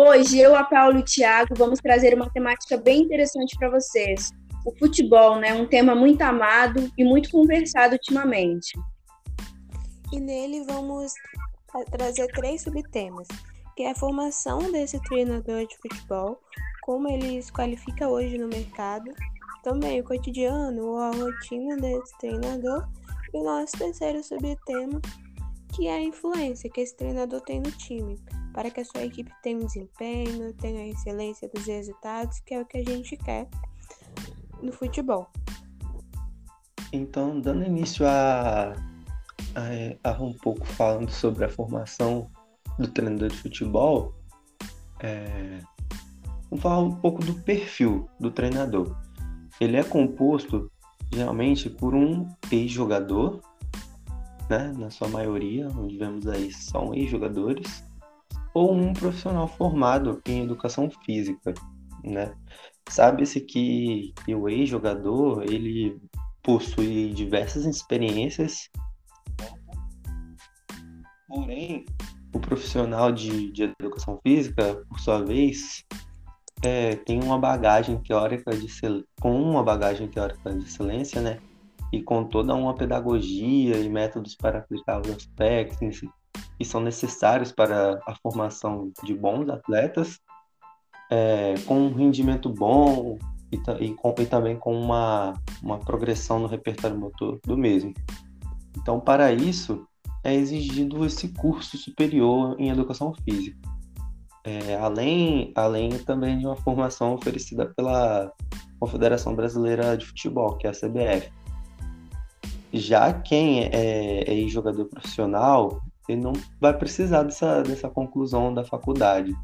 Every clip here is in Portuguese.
Hoje, eu, a Paulo e o Thiago vamos trazer uma temática bem interessante para vocês. O futebol, né? Um tema muito amado e muito conversado ultimamente. E nele vamos trazer três subtemas, que é a formação desse treinador de futebol, como ele se qualifica hoje no mercado, também o cotidiano ou a rotina desse treinador, e o nosso terceiro subtema, que é a influência que esse treinador tem no time, para que a sua equipe tenha um desempenho, tenha a excelência dos resultados, que é o que a gente quer no futebol. Então, dando início a, a, a um pouco falando sobre a formação do treinador de futebol, é, vamos falar um pouco do perfil do treinador. Ele é composto geralmente por um ex-jogador né, na sua maioria, onde vemos aí são ex-jogadores, ou um profissional formado em educação física, né? Sabe-se que, que o ex-jogador, ele possui diversas experiências, porém, o profissional de, de educação física, por sua vez, é, tem uma bagagem teórica de com uma bagagem teórica de excelência, né? E com toda uma pedagogia e métodos para aplicar os aspectos que são necessários para a formação de bons atletas, é, com um rendimento bom e, e, com, e também com uma, uma progressão no repertório motor do mesmo. Então, para isso, é exigido esse curso superior em educação física. É, além, além também de uma formação oferecida pela Confederação Brasileira de Futebol, que é a CBF. Já quem é, é jogador profissional, ele não vai precisar dessa, dessa conclusão da faculdade,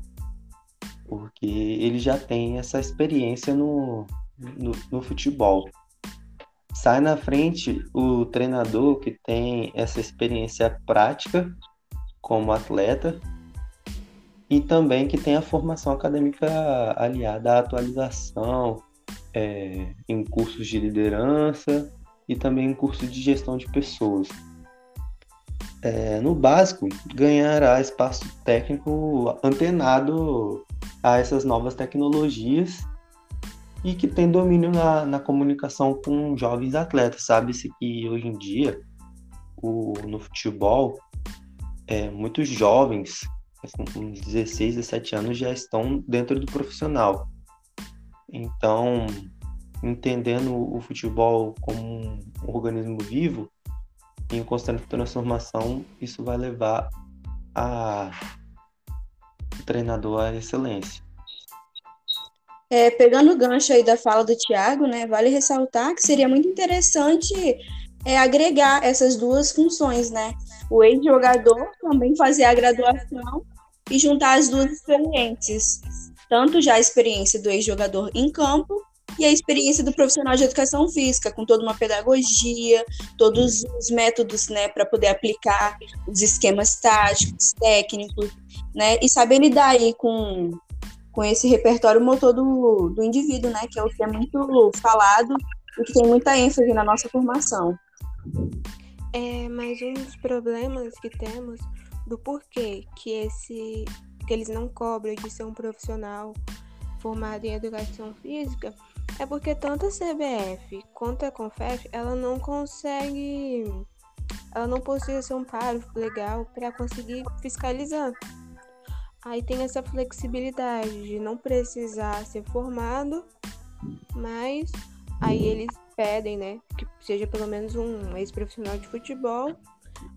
porque ele já tem essa experiência no, no, no futebol. Sai na frente o treinador que tem essa experiência prática como atleta e também que tem a formação acadêmica aliada à atualização é, em cursos de liderança e também um curso de gestão de pessoas. É, no básico, ganhará espaço técnico antenado a essas novas tecnologias e que tem domínio na, na comunicação com jovens atletas. Sabe-se que hoje em dia, o, no futebol, é, muitos jovens, com uns 16, 17 anos, já estão dentro do profissional. Então, entendendo o futebol como um organismo vivo, em constante transformação, isso vai levar a o treinador à excelência. É, pegando o gancho aí da fala do Thiago, né, vale ressaltar que seria muito interessante é, agregar essas duas funções, né? O ex-jogador também fazer a graduação e juntar as duas experiências, tanto já a experiência do ex-jogador em campo e a experiência do profissional de educação física, com toda uma pedagogia, todos os métodos, né, para poder aplicar os esquemas táticos, técnicos, né, e saber lidar aí com, com esse repertório motor do, do indivíduo, né, que é o que é muito falado e que tem muita ênfase na nossa formação. É, mas um dos problemas que temos do porquê que esse que eles não cobram de ser um profissional formado em educação física é porque tanto a CBF quanto a Confef, ela não consegue, ela não possui esse amparo legal para conseguir fiscalizar. Aí tem essa flexibilidade de não precisar ser formado, mas aí eles pedem, né, que seja pelo menos um ex-profissional de futebol.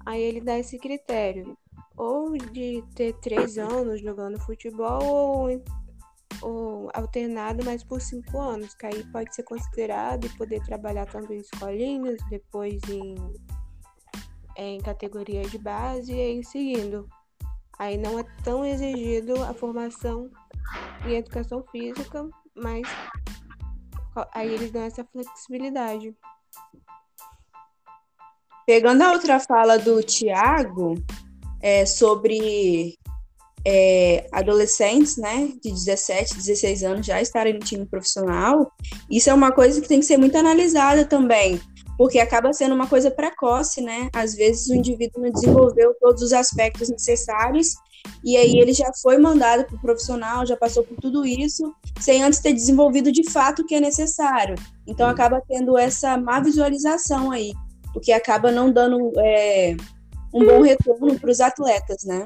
Aí ele dá esse critério, ou de ter três anos jogando futebol, ou ou alternado, mas por cinco anos, que aí pode ser considerado e poder trabalhar tanto em escolinhas, depois em, em categoria de base e aí seguindo. Aí não é tão exigido a formação em educação física, mas aí eles dão essa flexibilidade. Pegando a outra fala do Tiago é, sobre é, adolescentes, né, de 17, 16 anos já estarem no time profissional, isso é uma coisa que tem que ser muito analisada também, porque acaba sendo uma coisa precoce, né? Às vezes o indivíduo não desenvolveu todos os aspectos necessários e aí ele já foi mandado para o profissional, já passou por tudo isso, sem antes ter desenvolvido de fato o que é necessário. Então acaba tendo essa má visualização aí, o que acaba não dando é, um bom retorno para os atletas, né?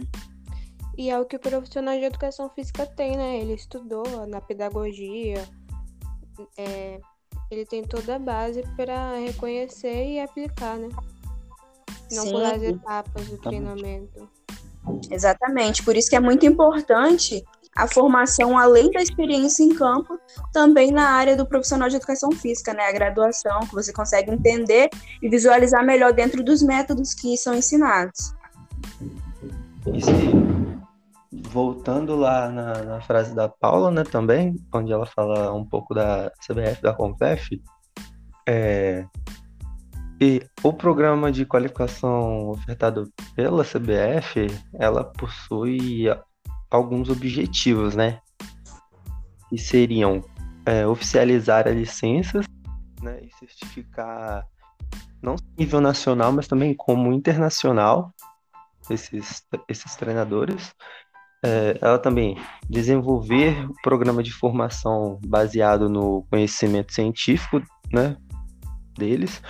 E é o que o profissional de educação física tem, né? Ele estudou na pedagogia, é, ele tem toda a base para reconhecer e aplicar, né? Não Sim. pular as etapas do treinamento. Exatamente, por isso que é muito importante a formação, além da experiência em campo, também na área do profissional de educação física, né? A graduação, que você consegue entender e visualizar melhor dentro dos métodos que são ensinados. E se, voltando lá na, na, frase da Paula, né, também, onde ela fala um pouco da CBF, da Compef, é, e o programa de qualificação ofertado pela CBF, ela possui alguns objetivos, né? Que seriam é, oficializar as licenças né, e certificar não nível nacional, mas também como internacional esses, esses treinadores. É, ela também desenvolver o programa de formação baseado no conhecimento científico né, deles,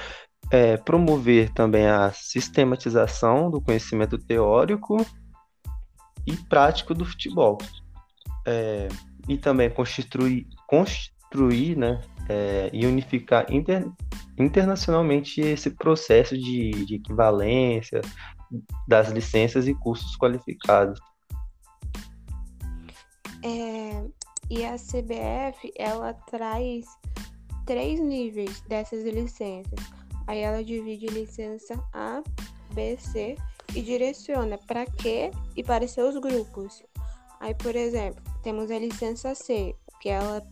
é, promover também a sistematização do conhecimento teórico e prático do futebol. É, e também construir, construir né, é, e unificar inter, internacionalmente esse processo de, de equivalência das licenças e cursos qualificados. É, e a CBF, ela traz três níveis dessas licenças. Aí ela divide licença A, B, C e direciona para que e para seus grupos. Aí, por exemplo, temos a licença C, que ela,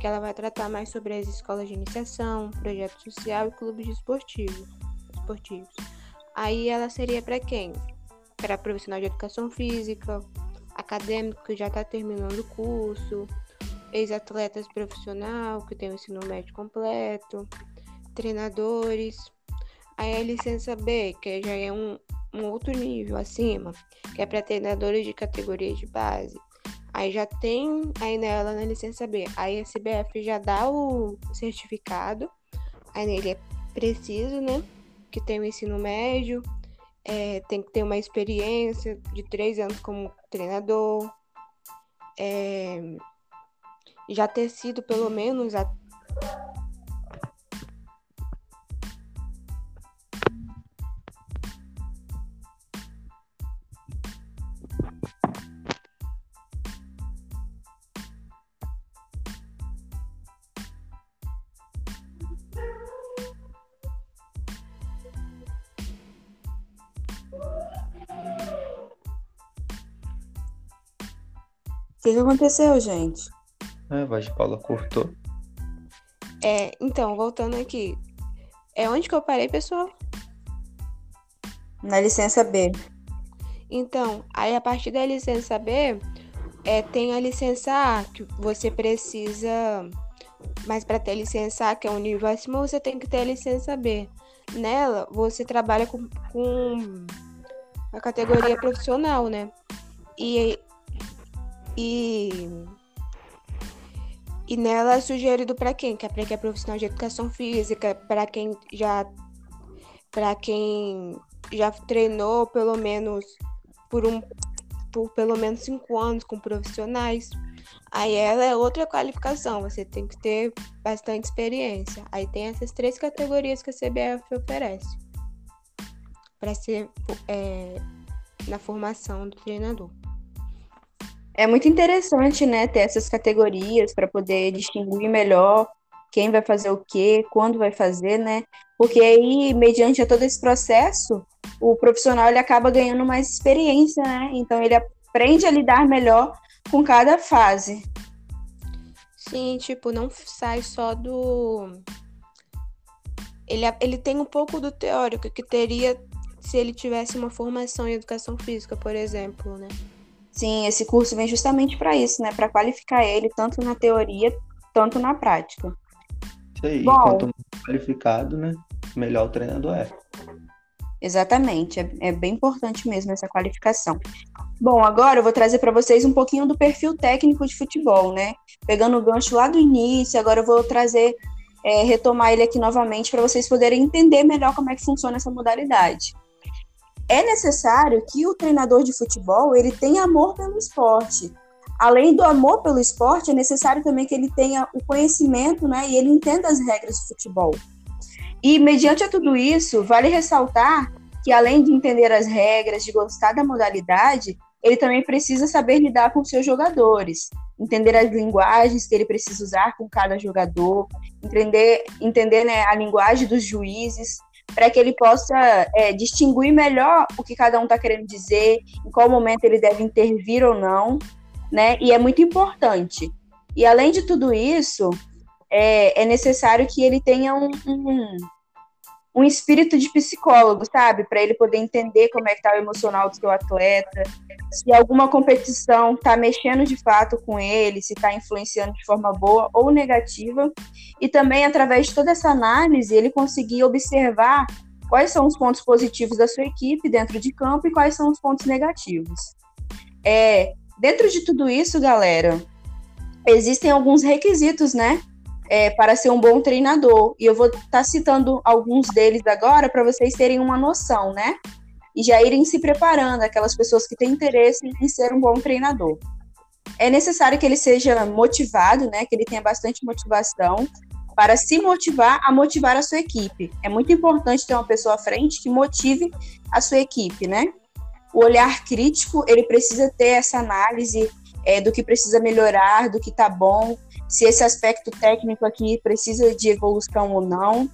que ela vai tratar mais sobre as escolas de iniciação, projeto social e clubes esportivos. esportivos. Aí ela seria para quem? Para profissional de educação física, acadêmico que já está terminando o curso, ex-atletas profissional que tem o ensino médio completo, treinadores. Aí a licença B, que já é um, um outro nível acima, que é para treinadores de categoria de base. Aí já tem aí nela na licença B. Aí a CBF já dá o certificado. Aí nele é preciso, né? Que tem o ensino médio, é, tem que ter uma experiência de três anos como treinador, é, já ter sido pelo menos a que, que aconteceu, gente? É, a voz de Paula cortou. É, então, voltando aqui. É onde que eu parei, pessoal? Na licença B. Então, aí a partir da licença B, é, tem a licença A, que você precisa. Mas para ter licença A, que é um nível acima, você tem que ter a licença B. Nela, você trabalha com, com a categoria profissional, né? E e, e nela é sugerido para quem? Que é para quem é profissional de educação física, para quem já para quem já treinou pelo menos por um por pelo menos cinco anos com profissionais. Aí ela é outra qualificação, você tem que ter bastante experiência. Aí tem essas três categorias que a CBF oferece para ser é, na formação do treinador. É muito interessante, né, ter essas categorias para poder distinguir melhor quem vai fazer o quê, quando vai fazer, né? Porque aí, mediante todo esse processo, o profissional ele acaba ganhando mais experiência, né? Então ele aprende a lidar melhor com cada fase. Sim, tipo, não sai só do. Ele, ele tem um pouco do teórico que teria se ele tivesse uma formação em educação física, por exemplo, né? Sim, esse curso vem justamente para isso, né? Para qualificar ele tanto na teoria, tanto na prática. Isso aí, Bom, quanto mais qualificado, né? melhor o treinador é. Exatamente, é, é bem importante mesmo essa qualificação. Bom, agora eu vou trazer para vocês um pouquinho do perfil técnico de futebol, né? Pegando o gancho lá do início, agora eu vou trazer, é, retomar ele aqui novamente para vocês poderem entender melhor como é que funciona essa modalidade. É necessário que o treinador de futebol ele tenha amor pelo esporte. Além do amor pelo esporte, é necessário também que ele tenha o conhecimento, né? E ele entenda as regras do futebol. E mediante a tudo isso, vale ressaltar que além de entender as regras, de gostar da modalidade, ele também precisa saber lidar com seus jogadores, entender as linguagens que ele precisa usar com cada jogador, entender, entender né, a linguagem dos juízes, para que ele possa é, distinguir melhor o que cada um está querendo dizer, em qual momento ele deve intervir ou não, né? E é muito importante. E além de tudo isso, é, é necessário que ele tenha um, um, um espírito de psicólogo, sabe? Para ele poder entender como é que tá o emocional do seu atleta, se alguma competição está mexendo de fato com ele, se está influenciando de forma boa ou negativa. E também, através de toda essa análise, ele conseguir observar quais são os pontos positivos da sua equipe dentro de campo e quais são os pontos negativos. É, dentro de tudo isso, galera, existem alguns requisitos, né? É, para ser um bom treinador. E eu vou estar tá citando alguns deles agora para vocês terem uma noção, né? E já irem se preparando, aquelas pessoas que têm interesse em ser um bom treinador. É necessário que ele seja motivado, né? Que ele tenha bastante motivação para se motivar a motivar a sua equipe. É muito importante ter uma pessoa à frente que motive a sua equipe, né? O olhar crítico, ele precisa ter essa análise é, do que precisa melhorar, do que está bom, se esse aspecto técnico aqui precisa de evolução ou não.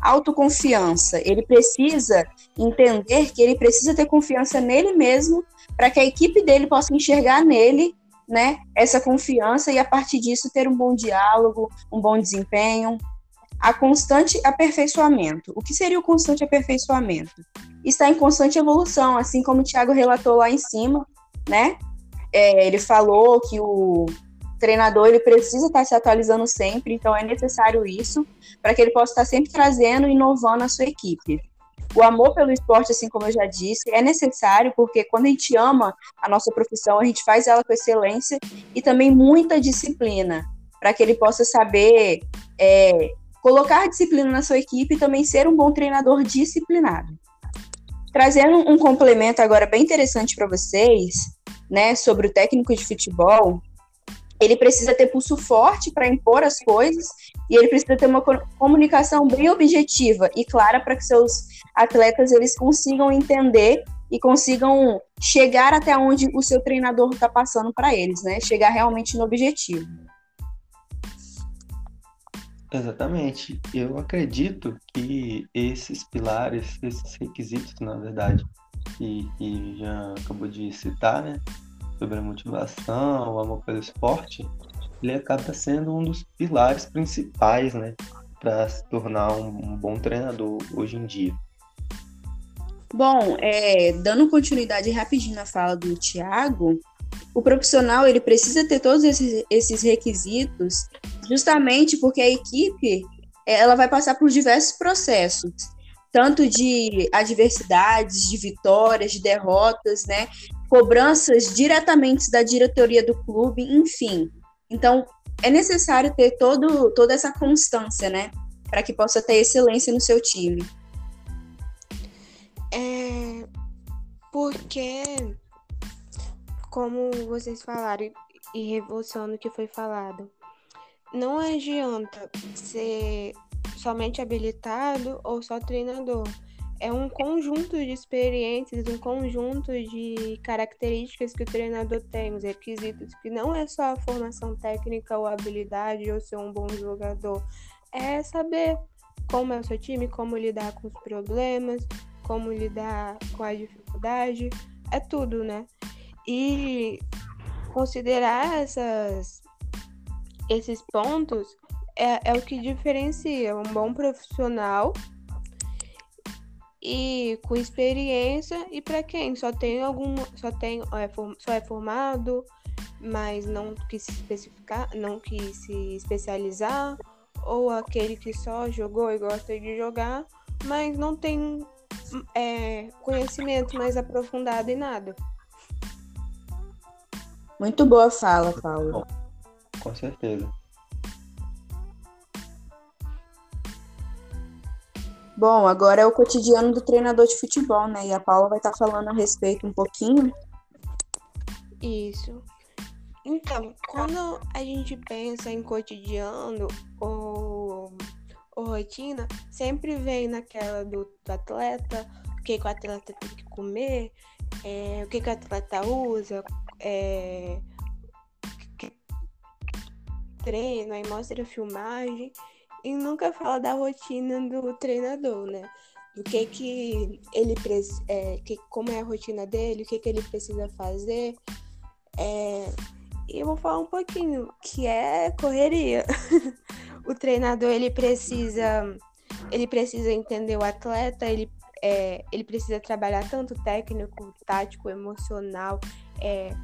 Autoconfiança, ele precisa entender que ele precisa ter confiança nele mesmo para que a equipe dele possa enxergar nele né, essa confiança e a partir disso ter um bom diálogo, um bom desempenho. A constante aperfeiçoamento. O que seria o constante aperfeiçoamento? Está em constante evolução, assim como o Thiago relatou lá em cima, né? É, ele falou que o, treinador ele precisa estar se atualizando sempre, então é necessário isso para que ele possa estar sempre trazendo e inovando a sua equipe. O amor pelo esporte, assim como eu já disse, é necessário porque quando a gente ama a nossa profissão, a gente faz ela com excelência e também muita disciplina, para que ele possa saber é, colocar disciplina na sua equipe e também ser um bom treinador disciplinado. Trazendo um complemento agora bem interessante para vocês, né, sobre o técnico de futebol, ele precisa ter pulso forte para impor as coisas e ele precisa ter uma comunicação bem objetiva e clara para que seus atletas eles consigam entender e consigam chegar até onde o seu treinador está passando para eles, né? Chegar realmente no objetivo. Exatamente. Eu acredito que esses pilares, esses requisitos, na verdade, que, que já acabou de citar, né? Sobre a motivação, o amor pelo esporte, ele acaba sendo um dos pilares principais, né, para se tornar um, um, bom treinador hoje em dia. Bom, é, dando continuidade rapidinho na fala do Tiago, o profissional ele precisa ter todos esses, esses requisitos, justamente porque a equipe ela vai passar por diversos processos tanto de adversidades, de vitórias, de derrotas, né? Cobranças diretamente da diretoria do clube, enfim. Então, é necessário ter todo, toda essa constância, né? Para que possa ter excelência no seu time. É porque, como vocês falaram e revolucionando o que foi falado, não adianta ser somente habilitado ou só treinador é um conjunto de experiências, um conjunto de características que o treinador tem, os requisitos, que não é só a formação técnica ou habilidade ou ser um bom jogador, é saber como é o seu time, como lidar com os problemas, como lidar com a dificuldade, é tudo, né? E considerar essas, esses pontos é, é o que diferencia um bom profissional e com experiência e para quem só tem algum só tem é, só é formado mas não quis se especificar não quis se especializar ou aquele que só jogou e gosta de jogar mas não tem é, conhecimento mais aprofundado em nada. Muito boa fala, Paulo. Com certeza. Bom, agora é o cotidiano do treinador de futebol, né? E a Paula vai estar falando a respeito um pouquinho. Isso. Então, quando a gente pensa em cotidiano ou, ou rotina, sempre vem naquela do, do atleta, o que, que, o atleta tem que comer, é, o que, que o atleta usa, é, aí mostra a filmagem e nunca fala da rotina do treinador, né? Do que que ele é, que, como é a rotina dele, o que que ele precisa fazer. É, e eu vou falar um pouquinho que é correria. o treinador ele precisa ele precisa entender o atleta, ele é, ele precisa trabalhar tanto técnico, tático, emocional, é,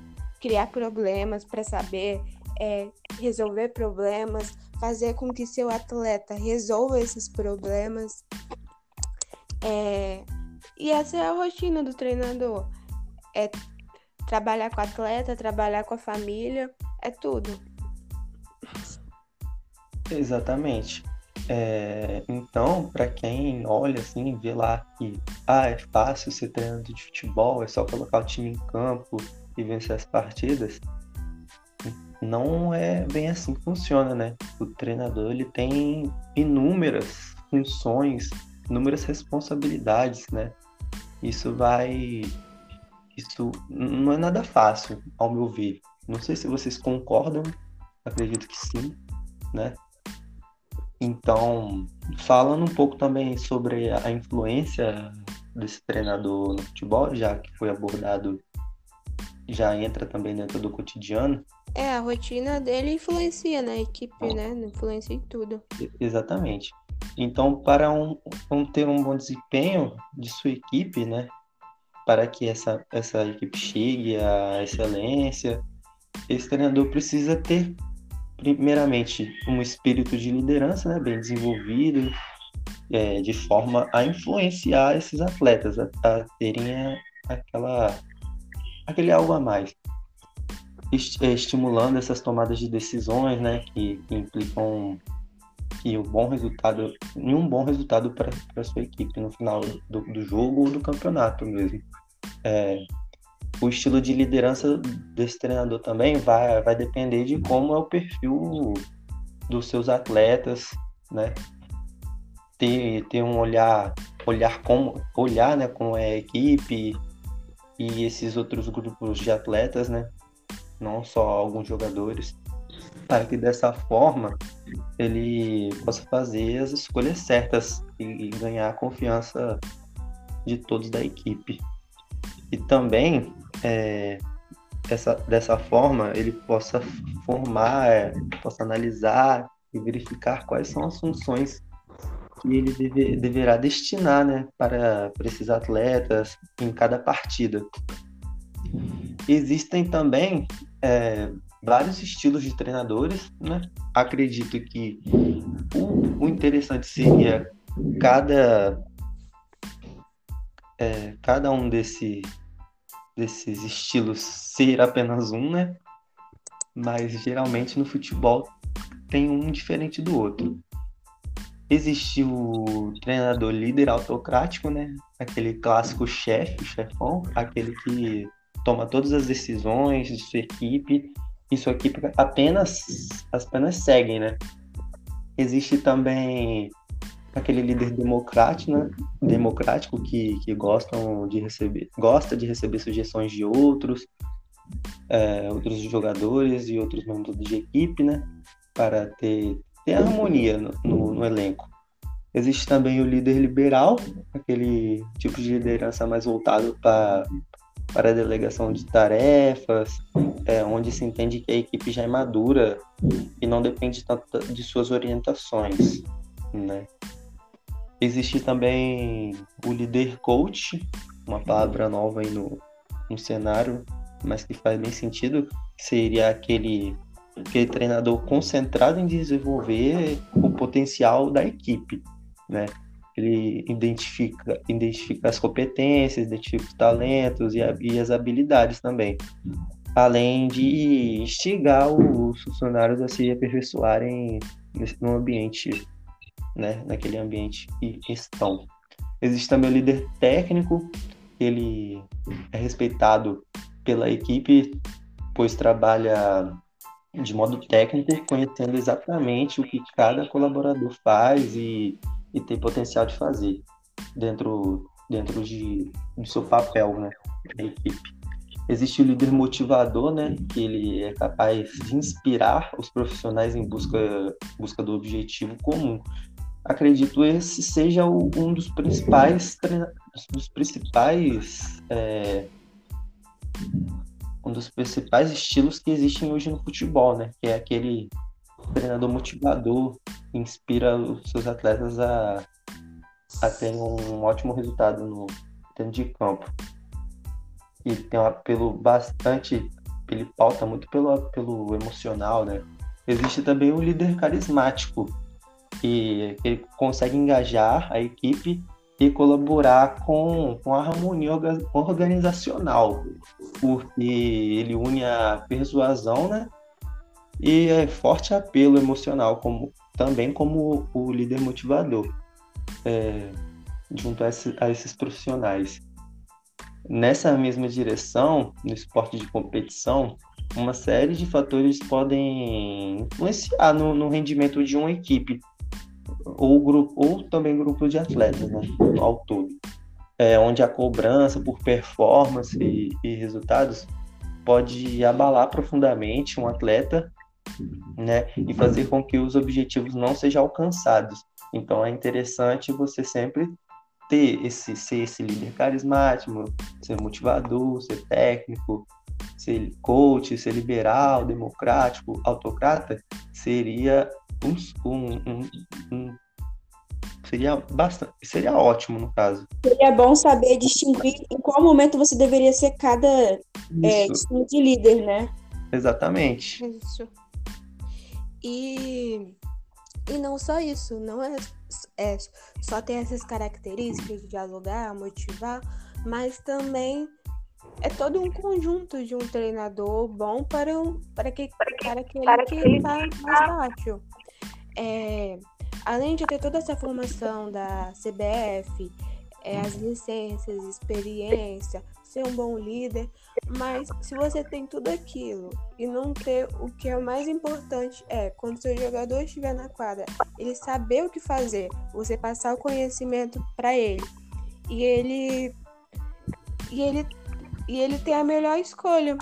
criar problemas para saber é, resolver problemas, fazer com que seu atleta resolva esses problemas. É, e essa é a rotina do treinador. É trabalhar com o atleta, trabalhar com a família, é tudo. Exatamente. É, então, para quem olha assim, vê lá que ah, é fácil ser treinador de futebol, é só colocar o time em campo e vencer as partidas, não é bem assim que funciona, né? O treinador ele tem inúmeras funções, inúmeras responsabilidades, né? Isso vai isso não é nada fácil, ao meu ver. Não sei se vocês concordam, acredito que sim, né? Então, falando um pouco também sobre a influência desse treinador no futebol, já que foi abordado, já entra também dentro do cotidiano. É, a rotina dele influencia na equipe, ah. né? Influencia em tudo. Exatamente. Então, para um, um, ter um bom desempenho de sua equipe, né? para que essa, essa equipe chegue à excelência, esse treinador precisa ter, primeiramente, um espírito de liderança né, bem desenvolvido, é, de forma a influenciar esses atletas a, a terem a, aquela, aquele algo a mais. É, estimulando essas tomadas de decisões né, que, que implicam que o bom resultado, em um bom resultado para a sua equipe no final do, do jogo ou do campeonato mesmo. É, o estilo de liderança desse treinador também vai, vai depender de como é o perfil dos seus atletas, né? Ter, ter um olhar, olhar como olhar, né, com a equipe e esses outros grupos de atletas, né? Não só alguns jogadores, para que dessa forma ele possa fazer as escolhas certas e, e ganhar a confiança de todos da equipe e também é, essa, dessa forma ele possa formar, é, possa analisar e verificar quais são as funções que ele deve, deverá destinar né, para, para esses atletas em cada partida. Existem também é, vários estilos de treinadores. Né? Acredito que o, o interessante seria cada é, cada um desse, desses estilos ser apenas um, né? Mas geralmente no futebol tem um diferente do outro. Existe o treinador líder autocrático, né? Aquele clássico chefe, chefão, aquele que toma todas as decisões de sua equipe e sua equipe apenas apenas segue, né? Existe também aquele líder democrático, né? democrático que, que gostam de receber, gosta de receber sugestões de outros, é, outros jogadores e outros membros de equipe, né? Para ter, ter harmonia no, no, no elenco. Existe também o líder liberal, aquele tipo de liderança mais voltado para para a delegação de tarefas, é, onde se entende que a equipe já é madura e não depende tanto de suas orientações, né? Existe também o líder coach, uma palavra nova aí no, no cenário, mas que faz bem sentido, seria aquele, aquele treinador concentrado em desenvolver o potencial da equipe, né? Ele identifica, identifica as competências, identifica os talentos e, e as habilidades também. Além de instigar os funcionários a se aperfeiçoarem no ambiente, né, naquele ambiente que estão. Existe também o líder técnico, ele é respeitado pela equipe, pois trabalha de modo técnico, conhecendo exatamente o que cada colaborador faz e, e tem potencial de fazer dentro, dentro de, do seu papel né, da equipe. Existe o líder motivador, né, que ele é capaz de inspirar os profissionais em busca, busca do objetivo comum. Acredito esse seja o, um dos principais dos principais é, um dos principais estilos que existem hoje no futebol, né? Que é aquele treinador motivador inspira os seus atletas a, a ter um ótimo resultado no dentro de campo. E tem um apelo bastante, ele pauta muito pelo, pelo emocional, né? Existe também o líder carismático, que ele consegue engajar a equipe e colaborar com, com a harmonia organizacional, porque ele une a persuasão né, e é forte apelo emocional, como, também como o líder motivador, é, junto a, esse, a esses profissionais. Nessa mesma direção, no esporte de competição, uma série de fatores podem influenciar no, no rendimento de uma equipe, ou, grupo, ou também grupo de atletas, né, ao todo. É, onde a cobrança por performance e, e resultados pode abalar profundamente um atleta né, e fazer com que os objetivos não sejam alcançados. Então é interessante você sempre ter esse ser esse líder carismático, ser motivador, ser técnico, ser coach, ser liberal, democrático, autocrata, seria um, um, um, seria bastante, seria ótimo no caso. Seria bom saber distinguir em qual momento você deveria ser cada é, de líder, né? Exatamente. Isso. E, e não só isso, não é, é só ter essas características de dialogar, motivar, mas também é todo um conjunto de um treinador bom para, um, para, que, para aquele para que está mais baixo. É, além de ter toda essa formação da CBF, é, as licenças, experiência, ser um bom líder, mas se você tem tudo aquilo e não ter o que é o mais importante é quando seu jogador estiver na quadra, ele saber o que fazer, você passar o conhecimento para ele e ele e ele e ele ter a melhor escolha.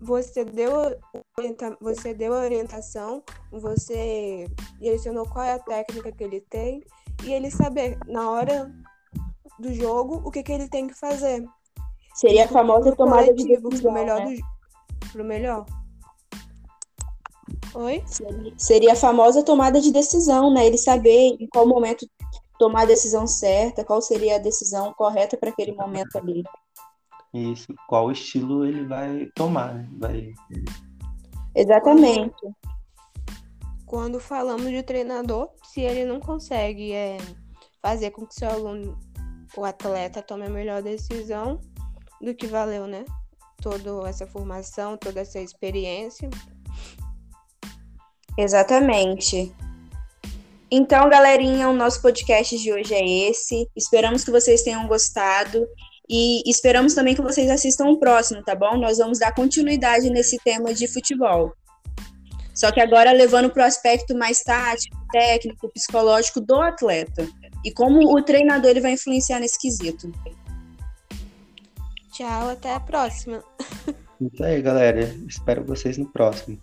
Você deu, você deu a orientação, você direcionou qual é a técnica que ele tem e ele saber na hora do jogo o que, que ele tem que fazer. Seria a famosa tomada de decisão, pro melhor né? do, pro melhor. Oi? Seria a famosa tomada de decisão, né? Ele saber em qual momento tomar a decisão certa, qual seria a decisão correta para aquele momento ali. Isso, qual estilo ele vai tomar, né? Vai... Exatamente. Quando falamos de treinador, se ele não consegue é, fazer com que seu aluno, o atleta, tome a melhor decisão, do que valeu, né? Toda essa formação, toda essa experiência. Exatamente. Então, galerinha, o nosso podcast de hoje é esse. Esperamos que vocês tenham gostado. E esperamos também que vocês assistam o próximo, tá bom? Nós vamos dar continuidade nesse tema de futebol. Só que agora levando para o aspecto mais tático, técnico, psicológico do atleta. E como o treinador ele vai influenciar nesse quesito. Tchau, até a próxima. Isso aí, galera. Espero vocês no próximo.